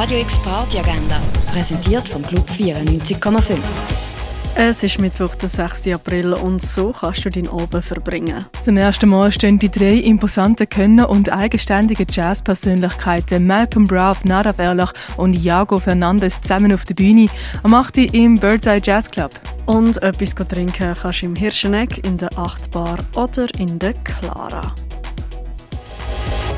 Radio X Party Agenda, präsentiert vom Club 94,5. Es ist Mittwoch, der 6. April und so kannst du deinen Abend verbringen. Zum ersten Mal stehen die drei imposanten Könner und eigenständigen Jazzpersönlichkeiten Malcolm Braff, Nadav Erlach und Iago Fernandes zusammen auf der Bühne am 8. im Birdseye Jazz Club. Und etwas trinken kannst du im Hirscheneck, in der Achtbar oder in der Clara.